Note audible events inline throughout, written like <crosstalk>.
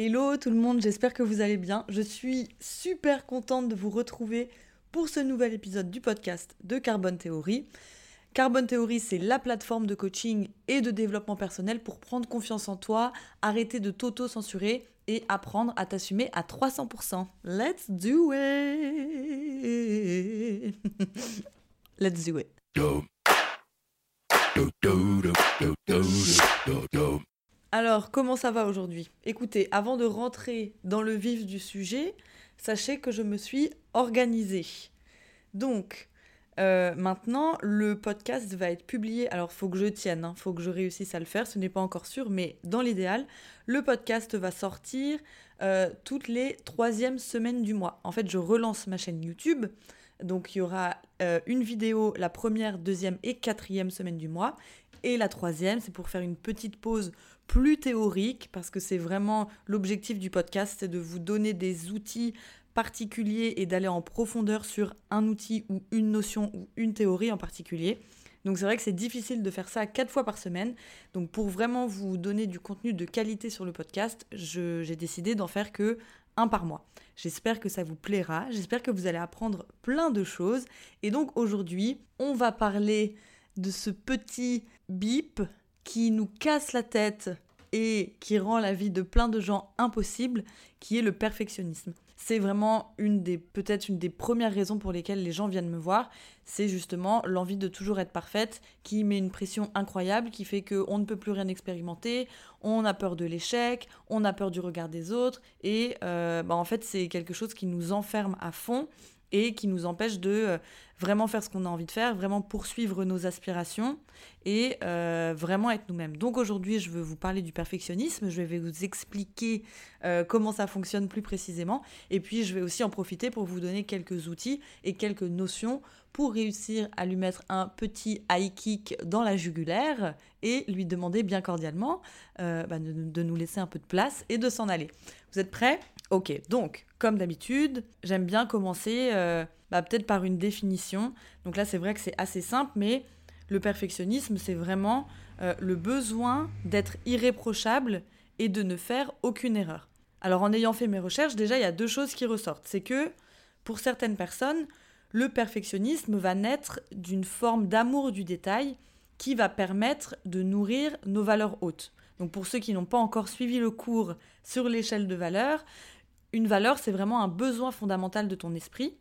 Hello tout le monde, j'espère que vous allez bien. Je suis super contente de vous retrouver pour ce nouvel épisode du podcast de Carbone Theory. Carbone Theory, c'est la plateforme de coaching et de développement personnel pour prendre confiance en toi, arrêter de t'auto-censurer et apprendre à t'assumer à 300%. Let's do it! <laughs> Let's do it. Alors, comment ça va aujourd'hui? Écoutez, avant de rentrer dans le vif du sujet, sachez que je me suis organisée. Donc, euh, maintenant, le podcast va être publié. Alors, faut que je tienne, hein, faut que je réussisse à le faire. Ce n'est pas encore sûr, mais dans l'idéal, le podcast va sortir euh, toutes les troisièmes semaines du mois. En fait, je relance ma chaîne YouTube. Donc, il y aura euh, une vidéo la première, deuxième et quatrième semaine du mois. Et la troisième, c'est pour faire une petite pause plus théorique, parce que c'est vraiment l'objectif du podcast, c'est de vous donner des outils particuliers et d'aller en profondeur sur un outil ou une notion ou une théorie en particulier. Donc c'est vrai que c'est difficile de faire ça quatre fois par semaine. Donc pour vraiment vous donner du contenu de qualité sur le podcast, j'ai décidé d'en faire que un par mois. J'espère que ça vous plaira, j'espère que vous allez apprendre plein de choses. Et donc aujourd'hui, on va parler de ce petit bip qui nous casse la tête et qui rend la vie de plein de gens impossible, qui est le perfectionnisme. C'est vraiment une des peut-être une des premières raisons pour lesquelles les gens viennent me voir, c'est justement l'envie de toujours être parfaite, qui met une pression incroyable, qui fait qu'on ne peut plus rien expérimenter, on a peur de l'échec, on a peur du regard des autres, et euh, bah, en fait c'est quelque chose qui nous enferme à fond et qui nous empêche de euh, vraiment faire ce qu'on a envie de faire, vraiment poursuivre nos aspirations et euh, vraiment être nous-mêmes. Donc aujourd'hui, je veux vous parler du perfectionnisme, je vais vous expliquer euh, comment ça fonctionne plus précisément et puis je vais aussi en profiter pour vous donner quelques outils et quelques notions pour réussir à lui mettre un petit high kick dans la jugulaire et lui demander bien cordialement bah, de, nous laisser un peu de place et de s'en aller. Vous êtes prêts? Ok, donc, comme d'habitude, j'aime bien commencer euh, bah, peut-être par une définition. Donc là, c'est vrai que c'est assez simple, mais le perfectionnisme, c'est vraiment euh, le besoin d'être irréprochable et de ne faire aucune erreur. Alors en ayant fait mes recherches, déjà, il y a deux choses qui ressortent. C'est que, pour certaines personnes, le perfectionnisme va naître d'une forme d'amour du détail qui va permettre de nourrir nos valeurs hautes. Donc pour ceux qui n'ont pas encore suivi le cours sur l'échelle de valeurs, une valeur, c'est vraiment un besoin fondamental de ton esprit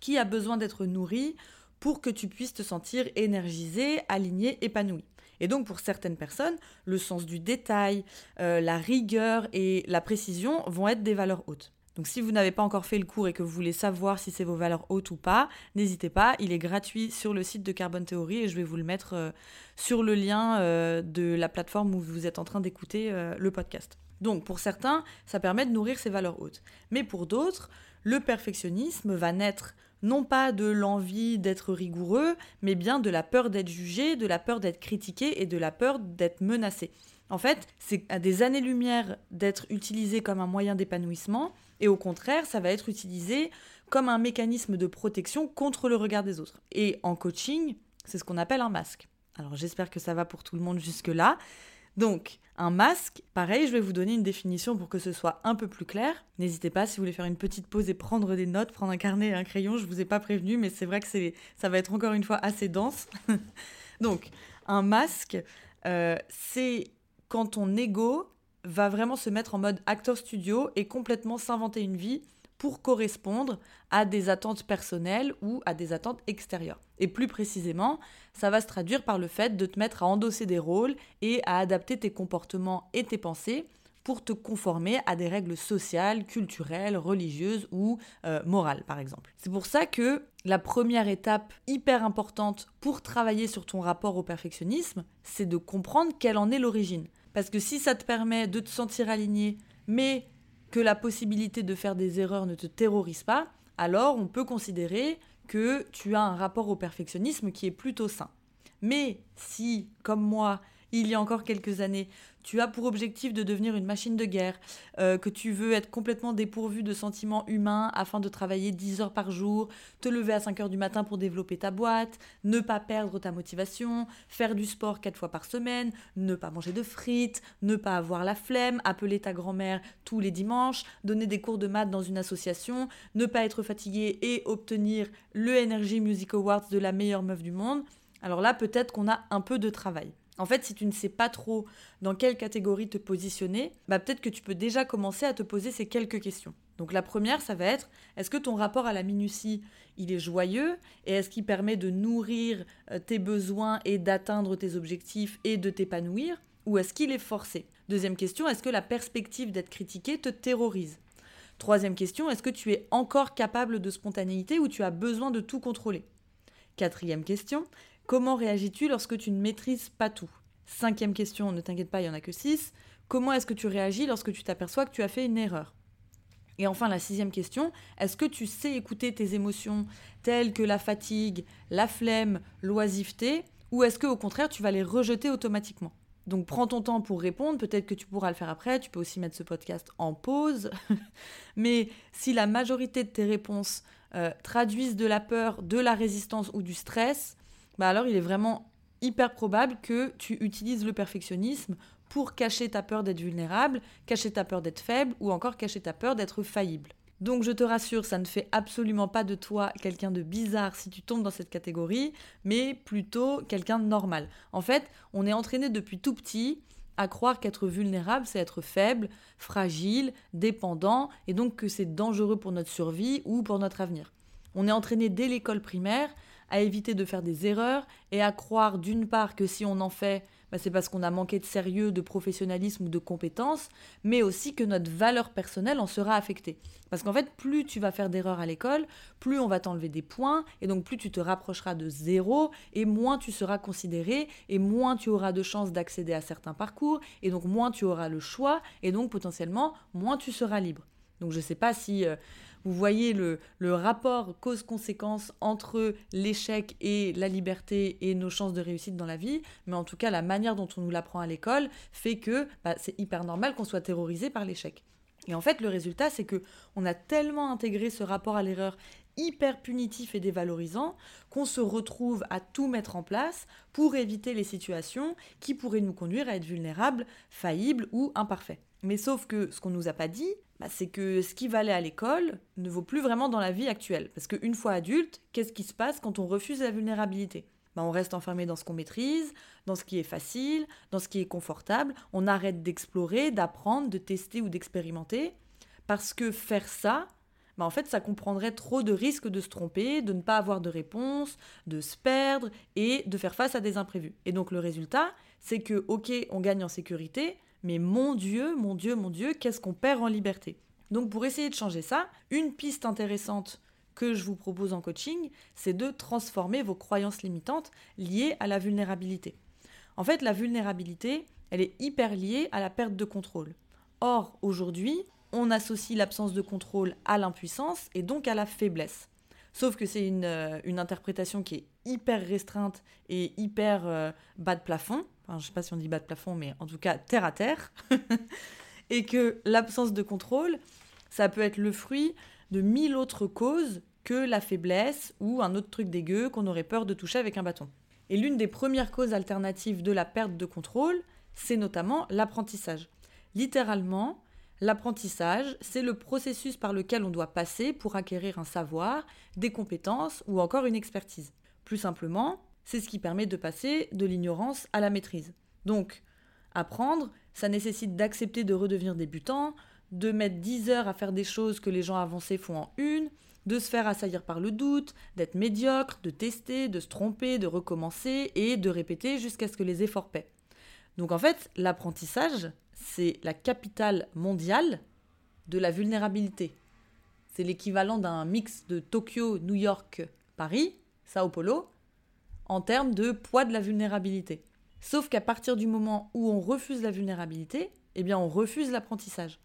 qui a besoin d'être nourri pour que tu puisses te sentir énergisé, aligné, épanoui. Et donc pour certaines personnes, le sens du détail, euh, la rigueur et la précision vont être des valeurs hautes. Donc si vous n'avez pas encore fait le cours et que vous voulez savoir si c'est vos valeurs hautes ou pas, n'hésitez pas, il est gratuit sur le site de Carbone Theory et je vais vous le mettre euh, sur le lien euh, de la plateforme où vous êtes en train d'écouter le podcast. Donc pour certains, ça permet de nourrir ses valeurs hautes. Mais pour d'autres, le perfectionnisme va naître non pas de l'envie d'être rigoureux, mais bien de la peur d'être jugé, de la peur d'être critiqué et de la peur d'être menacé. En fait, c'est à des années-lumière d'être utilisé comme un moyen d'épanouissement, et au contraire, ça va être utilisé comme un mécanisme de protection contre le regard des autres. Et en coaching, c'est ce qu'on appelle un masque. Alors j'espère que ça va pour tout le monde jusque-là. Donc, un masque, pareil, je vais vous donner une définition pour que ce soit un peu plus clair. N'hésitez pas si vous voulez faire une petite pause et prendre des notes, prendre un carnet et un crayon, je vous ai pas prévenu, mais c'est vrai que ça va être encore une fois assez dense. <laughs> Donc, un masque, euh, c'est quand ton ego va vraiment se mettre en mode acteur studio et complètement s'inventer une vie pour correspondre à des attentes personnelles ou à des attentes extérieures. Et plus précisément, ça va se traduire par le fait de te mettre à endosser des rôles et à adapter tes comportements et tes pensées pour te conformer à des règles sociales, culturelles, religieuses ou euh, morales, par exemple. C'est pour ça que la première étape hyper importante pour travailler sur ton rapport au perfectionnisme, c'est de comprendre quelle en est l'origine. Parce que si ça te permet de te sentir aligné, mais que la possibilité de faire des erreurs ne te terrorise pas, alors on peut considérer que tu as un rapport au perfectionnisme qui est plutôt sain. Mais si, comme moi, il y a encore quelques années, tu as pour objectif de devenir une machine de guerre, euh, que tu veux être complètement dépourvu de sentiments humains afin de travailler 10 heures par jour, te lever à 5 heures du matin pour développer ta boîte, ne pas perdre ta motivation, faire du sport 4 fois par semaine, ne pas manger de frites, ne pas avoir la flemme, appeler ta grand-mère tous les dimanches, donner des cours de maths dans une association, ne pas être fatigué et obtenir le Energy Music Awards de la meilleure meuf du monde, alors là peut-être qu'on a un peu de travail. En fait, si tu ne sais pas trop dans quelle catégorie te positionner, bah peut-être que tu peux déjà commencer à te poser ces quelques questions. Donc la première, ça va être est-ce que ton rapport à la minutie, il est joyeux et est-ce qu'il permet de nourrir euh, tes besoins et d'atteindre tes objectifs et de t'épanouir ou est-ce qu'il est forcé? Deuxième question, est-ce que la perspective d'être critiqué te terrorise? Troisième question, est-ce que tu es encore capable de spontanéité ou tu as besoin de tout contrôler? Quatrième question, Comment réagis-tu lorsque tu ne maîtrises pas tout? Cinquième question, ne t'inquiète pas, il n'y en a que six. Comment est-ce que tu réagis lorsque tu t'aperçois que tu as fait une erreur? Et enfin, la sixième question, est-ce que tu sais écouter tes émotions telles que la fatigue, la flemme, l'oisiveté, ou est-ce que au contraire tu vas les rejeter automatiquement? Donc prends ton temps pour répondre, peut-être que tu pourras le faire après, tu peux aussi mettre ce podcast en pause. <laughs> Mais si la majorité de tes réponses euh, traduisent de la peur, de la résistance ou du stress, bah alors il est vraiment hyper probable que tu utilises le perfectionnisme pour cacher ta peur d'être vulnérable, cacher ta peur d'être faible ou encore cacher ta peur d'être faillible. Donc je te rassure, ça ne fait absolument pas de toi quelqu'un de bizarre si tu tombes dans cette catégorie, mais plutôt quelqu'un de normal. En fait, on est entraîné depuis tout petit à croire qu'être vulnérable, c'est être faible, fragile, dépendant, et donc que c'est dangereux pour notre survie ou pour notre avenir. On est entraîné dès l'école primaire à éviter de faire des erreurs et à croire d'une part que si on en fait, bah, c'est parce qu'on a manqué de sérieux, de professionnalisme ou de compétences, mais aussi que notre valeur personnelle en sera affectée. Parce qu'en fait, plus tu vas faire d'erreurs à l'école, plus on va t'enlever des points, et donc plus tu te rapprocheras de zéro, et moins tu seras considéré, et moins tu auras de chances d'accéder à certains parcours, et donc moins tu auras le choix, et donc potentiellement moins tu seras libre. Donc je ne sais pas si... Euh, vous voyez le, rapport cause-conséquence entre l'échec et la liberté et nos chances de réussite dans la vie, mais en tout cas la manière dont on nous l'apprend à l'école fait que bah, c'est hyper normal qu'on soit terrorisé par l'échec. Et en fait, le résultat, c'est que on a tellement intégré ce rapport à l'erreur hyper punitif et dévalorisant qu'on se retrouve à tout mettre en place pour éviter les situations qui pourraient nous conduire à être vulnérables, faillibles ou imparfaits. Mais sauf que ce qu'on nous a pas dit, bah, c'est que ce qui valait à l'école ne vaut plus vraiment dans la vie actuelle. Parce qu'une fois adulte, qu'est-ce qui se passe quand on refuse la vulnérabilité? Bah, On reste enfermé dans ce qu'on maîtrise, dans ce qui est facile, dans ce qui est confortable. On arrête d'explorer, d'apprendre, de tester ou d'expérimenter. Parce que faire ça, bah, en fait, ça comprendrait trop de risques de se tromper, de ne pas avoir de réponse, de se perdre et de faire face à des imprévus. Et donc le résultat, c'est que, ok, on gagne en sécurité, mais mon Dieu, mon Dieu, mon Dieu, qu'est-ce qu'on perd en liberté Donc pour essayer de changer ça, une piste intéressante que je vous propose en coaching, c'est de transformer vos croyances limitantes liées à la vulnérabilité. En fait, la vulnérabilité, elle est hyper liée à la perte de contrôle. Or, aujourd'hui, on associe l'absence de contrôle à l'impuissance et donc à la faiblesse. Sauf que c'est une, euh, interprétation qui est hyper restreinte et hyper euh, bas de plafond je ne sais pas si on dit bas de plafond, mais en tout cas terre à terre, <laughs> et que l'absence de contrôle, ça peut être le fruit de mille autres causes que la faiblesse ou un autre truc dégueu qu'on aurait peur de toucher avec un bâton. Et l'une des premières causes alternatives de la perte de contrôle, c'est notamment l'apprentissage. Littéralement, l'apprentissage, c'est le processus par lequel on doit passer pour acquérir un savoir, des compétences ou encore une expertise. Plus simplement, c'est ce qui permet de passer de l'ignorance à la maîtrise. Donc, apprendre, ça nécessite d'accepter de redevenir débutant, de mettre 10 heures à faire des choses que les gens avancés font en une, de se faire assaillir par le doute, d'être médiocre, de tester, de se tromper, de recommencer et de répéter jusqu'à ce que les efforts paient. Donc en fait, l'apprentissage, c'est la capitale mondiale de la vulnérabilité. C'est l'équivalent d'un mix de Tokyo, New York, Paris, Sao Paulo, en termes de poids de la vulnérabilité. Sauf qu'à partir du moment où on refuse la vulnérabilité, eh bien on refuse l'apprentissage.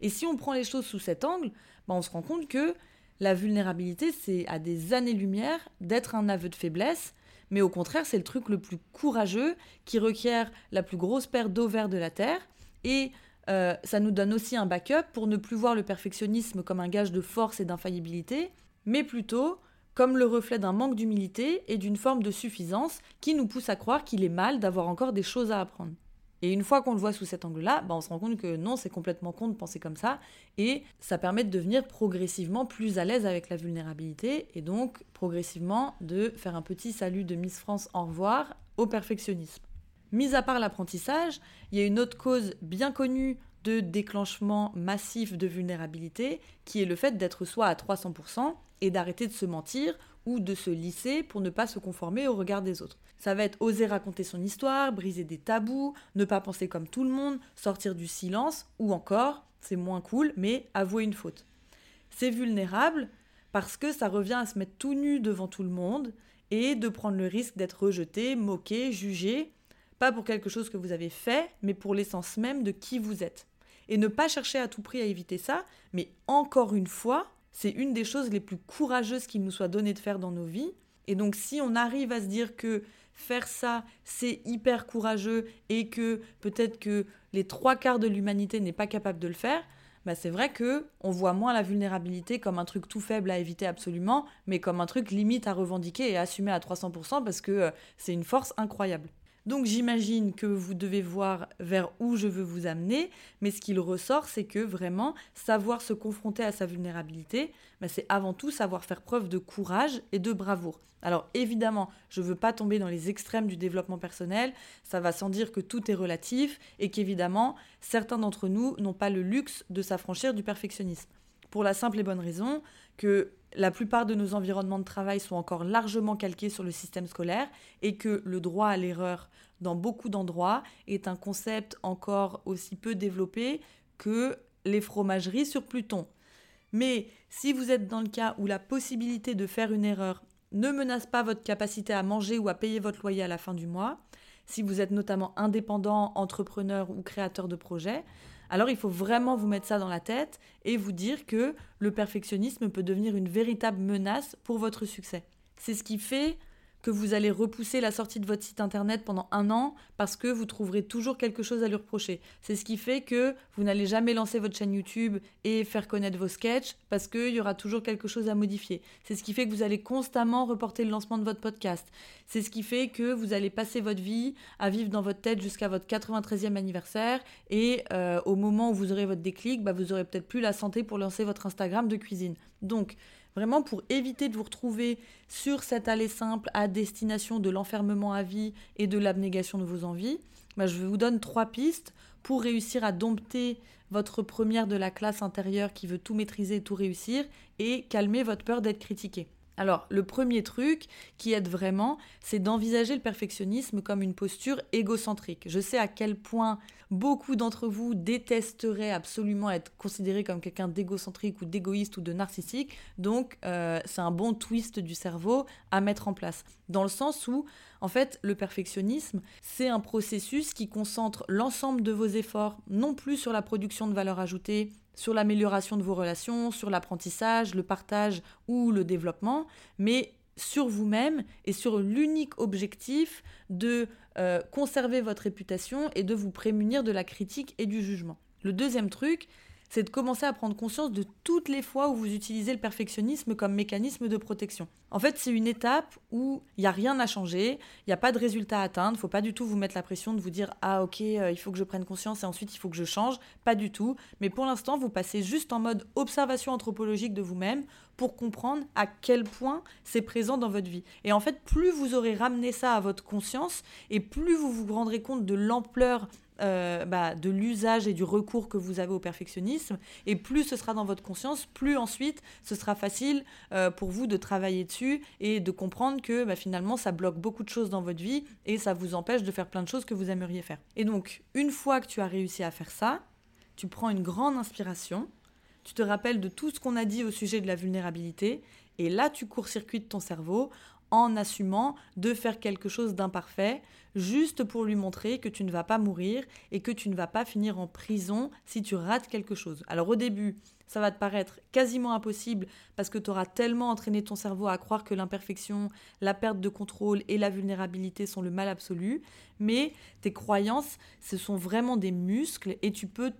Et si on prend les choses sous cet angle, ben on se rend compte que la vulnérabilité, c'est à des années-lumière d'être un aveu de faiblesse, mais au contraire, c'est le truc le plus courageux qui requiert la plus grosse paire d'ovaires de la Terre. Et euh, ça nous donne aussi un backup pour ne plus voir le perfectionnisme comme un gage de force et d'infaillibilité, mais plutôt comme le reflet d'un manque d'humilité et d'une forme de suffisance qui nous pousse à croire qu'il est mal d'avoir encore des choses à apprendre. Et une fois qu'on le voit sous cet angle-là, bah on se rend compte que non, c'est complètement con de penser comme ça, et ça permet de devenir progressivement plus à l'aise avec la vulnérabilité, et donc progressivement de faire un petit salut de Miss France au revoir au perfectionnisme. Mis à part l'apprentissage, il y a une autre cause bien connue de déclenchement massif de vulnérabilité, qui est le fait d'être soi à 300% et d'arrêter de se mentir ou de se lisser pour ne pas se conformer au regard des autres. Ça va être oser raconter son histoire, briser des tabous, ne pas penser comme tout le monde, sortir du silence, ou encore, c'est moins cool, mais avouer une faute. C'est vulnérable parce que ça revient à se mettre tout nu devant tout le monde et de prendre le risque d'être rejeté, moqué, jugé, pas pour quelque chose que vous avez fait, mais pour l'essence même de qui vous êtes. Et ne pas chercher à tout prix à éviter ça, mais encore une fois, c'est une des choses les plus courageuses qu'il nous soit donné de faire dans nos vies. Et donc si on arrive à se dire que faire ça, c'est hyper courageux et que peut-être que les trois quarts de l'humanité n'est pas capable de le faire, bah c'est vrai que on voit moins la vulnérabilité comme un truc tout faible à éviter absolument, mais comme un truc limite à revendiquer et assumer à 300% parce que euh, c'est une force incroyable. Donc j'imagine que vous devez voir vers où je veux vous amener, mais ce qu'il ressort, c'est que vraiment, savoir se confronter à sa vulnérabilité, bah, c'est avant tout savoir faire preuve de courage et de bravoure. Alors évidemment, je ne veux pas tomber dans les extrêmes du développement personnel, ça va sans dire que tout est relatif et qu'évidemment, certains d'entre nous n'ont pas le luxe de s'affranchir du perfectionnisme. Pour la simple et bonne raison que la plupart de nos environnements de travail sont encore largement calqués sur le système scolaire et que le droit à l'erreur dans beaucoup d'endroits est un concept encore aussi peu développé que les fromageries sur Pluton. Mais si vous êtes dans le cas où la possibilité de faire une erreur ne menace pas votre capacité à manger ou à payer votre loyer à la fin du mois, si vous êtes notamment indépendant, entrepreneur ou créateur de projet, alors il faut vraiment vous mettre ça dans la tête et vous dire que le perfectionnisme peut devenir une véritable menace pour votre succès. C'est ce qui fait que vous allez repousser la sortie de votre site internet pendant un an parce que vous trouverez toujours quelque chose à lui reprocher. C'est ce qui fait que vous n'allez jamais lancer votre chaîne YouTube et faire connaître vos sketchs parce qu'il y aura toujours quelque chose à modifier. C'est ce qui fait que vous allez constamment reporter le lancement de votre podcast. C'est ce qui fait que vous allez passer votre vie à vivre dans votre tête jusqu'à votre 93e anniversaire et euh, au moment où vous aurez votre déclic, bah, vous aurez peut-être plus la santé pour lancer votre Instagram de cuisine. Donc, Vraiment pour éviter de vous retrouver sur cette allée simple à destination de l'enfermement à vie et de l'abnégation de vos envies, bah, je vous donne trois pistes pour réussir à dompter votre première de la classe intérieure qui veut tout maîtriser et tout réussir et calmer votre peur d'être critiqué. Alors, le premier truc qui aide vraiment, c'est d'envisager le perfectionnisme comme une posture égocentrique. Je sais à quel point beaucoup d'entre vous détesteraient absolument être considéré comme quelqu'un d'égocentrique ou d'égoïste ou de narcissique, donc euh, c'est un bon twist du cerveau à mettre en place. Dans le sens où, en fait, le perfectionnisme, c'est un processus qui concentre l'ensemble de vos efforts, non plus sur la production de valeur ajoutée, sur l'amélioration de vos relations, sur l'apprentissage, le partage ou le développement, mais sur vous-même et sur l'unique objectif de euh, conserver votre réputation et de vous prémunir de la critique et du jugement. Le deuxième truc, c'est de commencer à prendre conscience de toutes les fois où vous utilisez le perfectionnisme comme mécanisme de protection. En fait, c'est une étape où il n'y a rien à changer, il n'y a pas de résultat à atteindre, il ne faut pas du tout vous mettre la pression de vous dire ah ok, euh, il faut que je prenne conscience et ensuite il faut que je change, pas du tout. Mais pour l'instant, vous passez juste en mode observation anthropologique de vous-même pour comprendre à quel point c'est présent dans votre vie. Et en fait, plus vous aurez ramené ça à votre conscience et plus vous vous rendrez compte de l'ampleur euh, bah, de l'usage et du recours que vous avez au perfectionnisme. Et plus ce sera dans votre conscience, plus ensuite ce sera facile euh, pour vous de travailler dessus et de comprendre que bah, finalement ça bloque beaucoup de choses dans votre vie et ça vous empêche de faire plein de choses que vous aimeriez faire. Et donc, une fois que tu as réussi à faire ça, tu prends une grande inspiration, tu te rappelles de tout ce qu'on a dit au sujet de la vulnérabilité et là tu court-circuites ton cerveau en assumant de faire quelque chose d'imparfait, juste pour lui montrer que tu ne vas pas mourir et que tu ne vas pas finir en prison si tu rates quelque chose. Alors au début, ça va te paraître quasiment impossible parce que tu auras tellement entraîné ton cerveau à croire que l'imperfection, la perte de contrôle et la vulnérabilité sont le mal absolu, mais tes croyances, ce sont vraiment des muscles et tu peux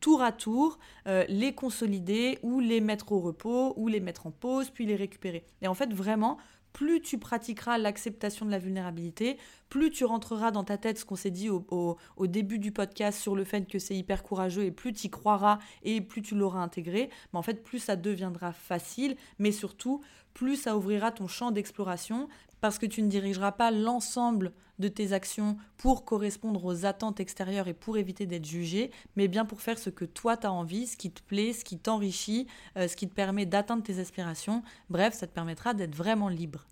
tour à tour euh, les consolider ou les mettre au repos ou les mettre en pause puis les récupérer. Et en fait vraiment plus tu pratiqueras l'acceptation de la vulnérabilité, plus tu rentreras dans ta tête ce qu'on s'est dit au, début du podcast sur le fait que c'est hyper courageux et plus tu y croiras et plus tu l'auras intégré, mais en fait plus ça deviendra facile, mais surtout plus ça ouvrira ton champ d'exploration parce que tu ne dirigeras pas l'ensemble de tes actions pour correspondre aux attentes extérieures et pour éviter d'être jugé, mais bien pour faire ce que toi tu as envie, ce qui te plaît, ce qui t'enrichit, euh, ce qui te permet d'atteindre tes aspirations. Bref, ça te permettra d'être vraiment libre.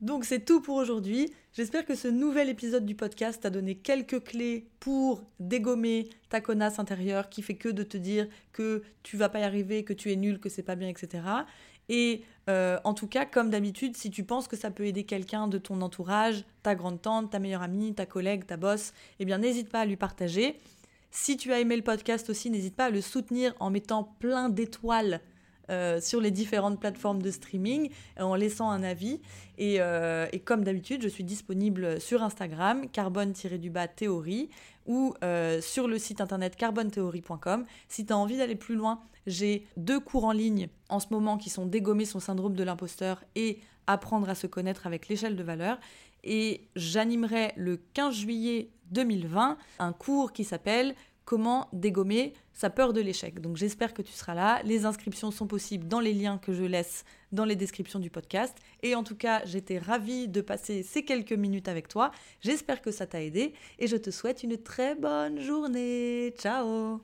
Donc c'est tout pour aujourd'hui. J'espère que ce nouvel épisode du podcast t'a donné quelques clés pour dégommer ta connasse intérieure qui fait que de te dire que tu vas pas y arriver, que tu es nul, que c'est pas bien, etc. Et euh, en tout cas, comme d'habitude, si tu penses que ça peut aider quelqu'un de ton entourage, ta grande tante, ta meilleure amie, ta collègue, ta boss, eh bien n'hésite pas à lui partager. Si tu as aimé le podcast aussi, n'hésite pas à le soutenir en mettant plein d'étoiles euh, sur les différentes plateformes de streaming en laissant un avis. Et, euh, et comme d'habitude, je suis disponible sur Instagram, carbone-du-bas théorie, ou sur le site internet carbonethéorie.com. Si tu as envie d'aller plus loin, j'ai deux cours en ligne en ce moment qui sont dégommer son syndrome de l'imposteur et apprendre à se connaître avec l'échelle de valeur. Et j'animerai le 15 juillet 2020 un cours qui s'appelle Comment dégommer sa peur de l'échec. Donc j'espère que tu seras là. Les inscriptions sont possibles dans les liens que je laisse dans les descriptions du podcast. Et en tout cas, j'étais ravie de passer ces quelques minutes avec toi. J'espère que ça t'a aidé et je te souhaite une très bonne journée. Ciao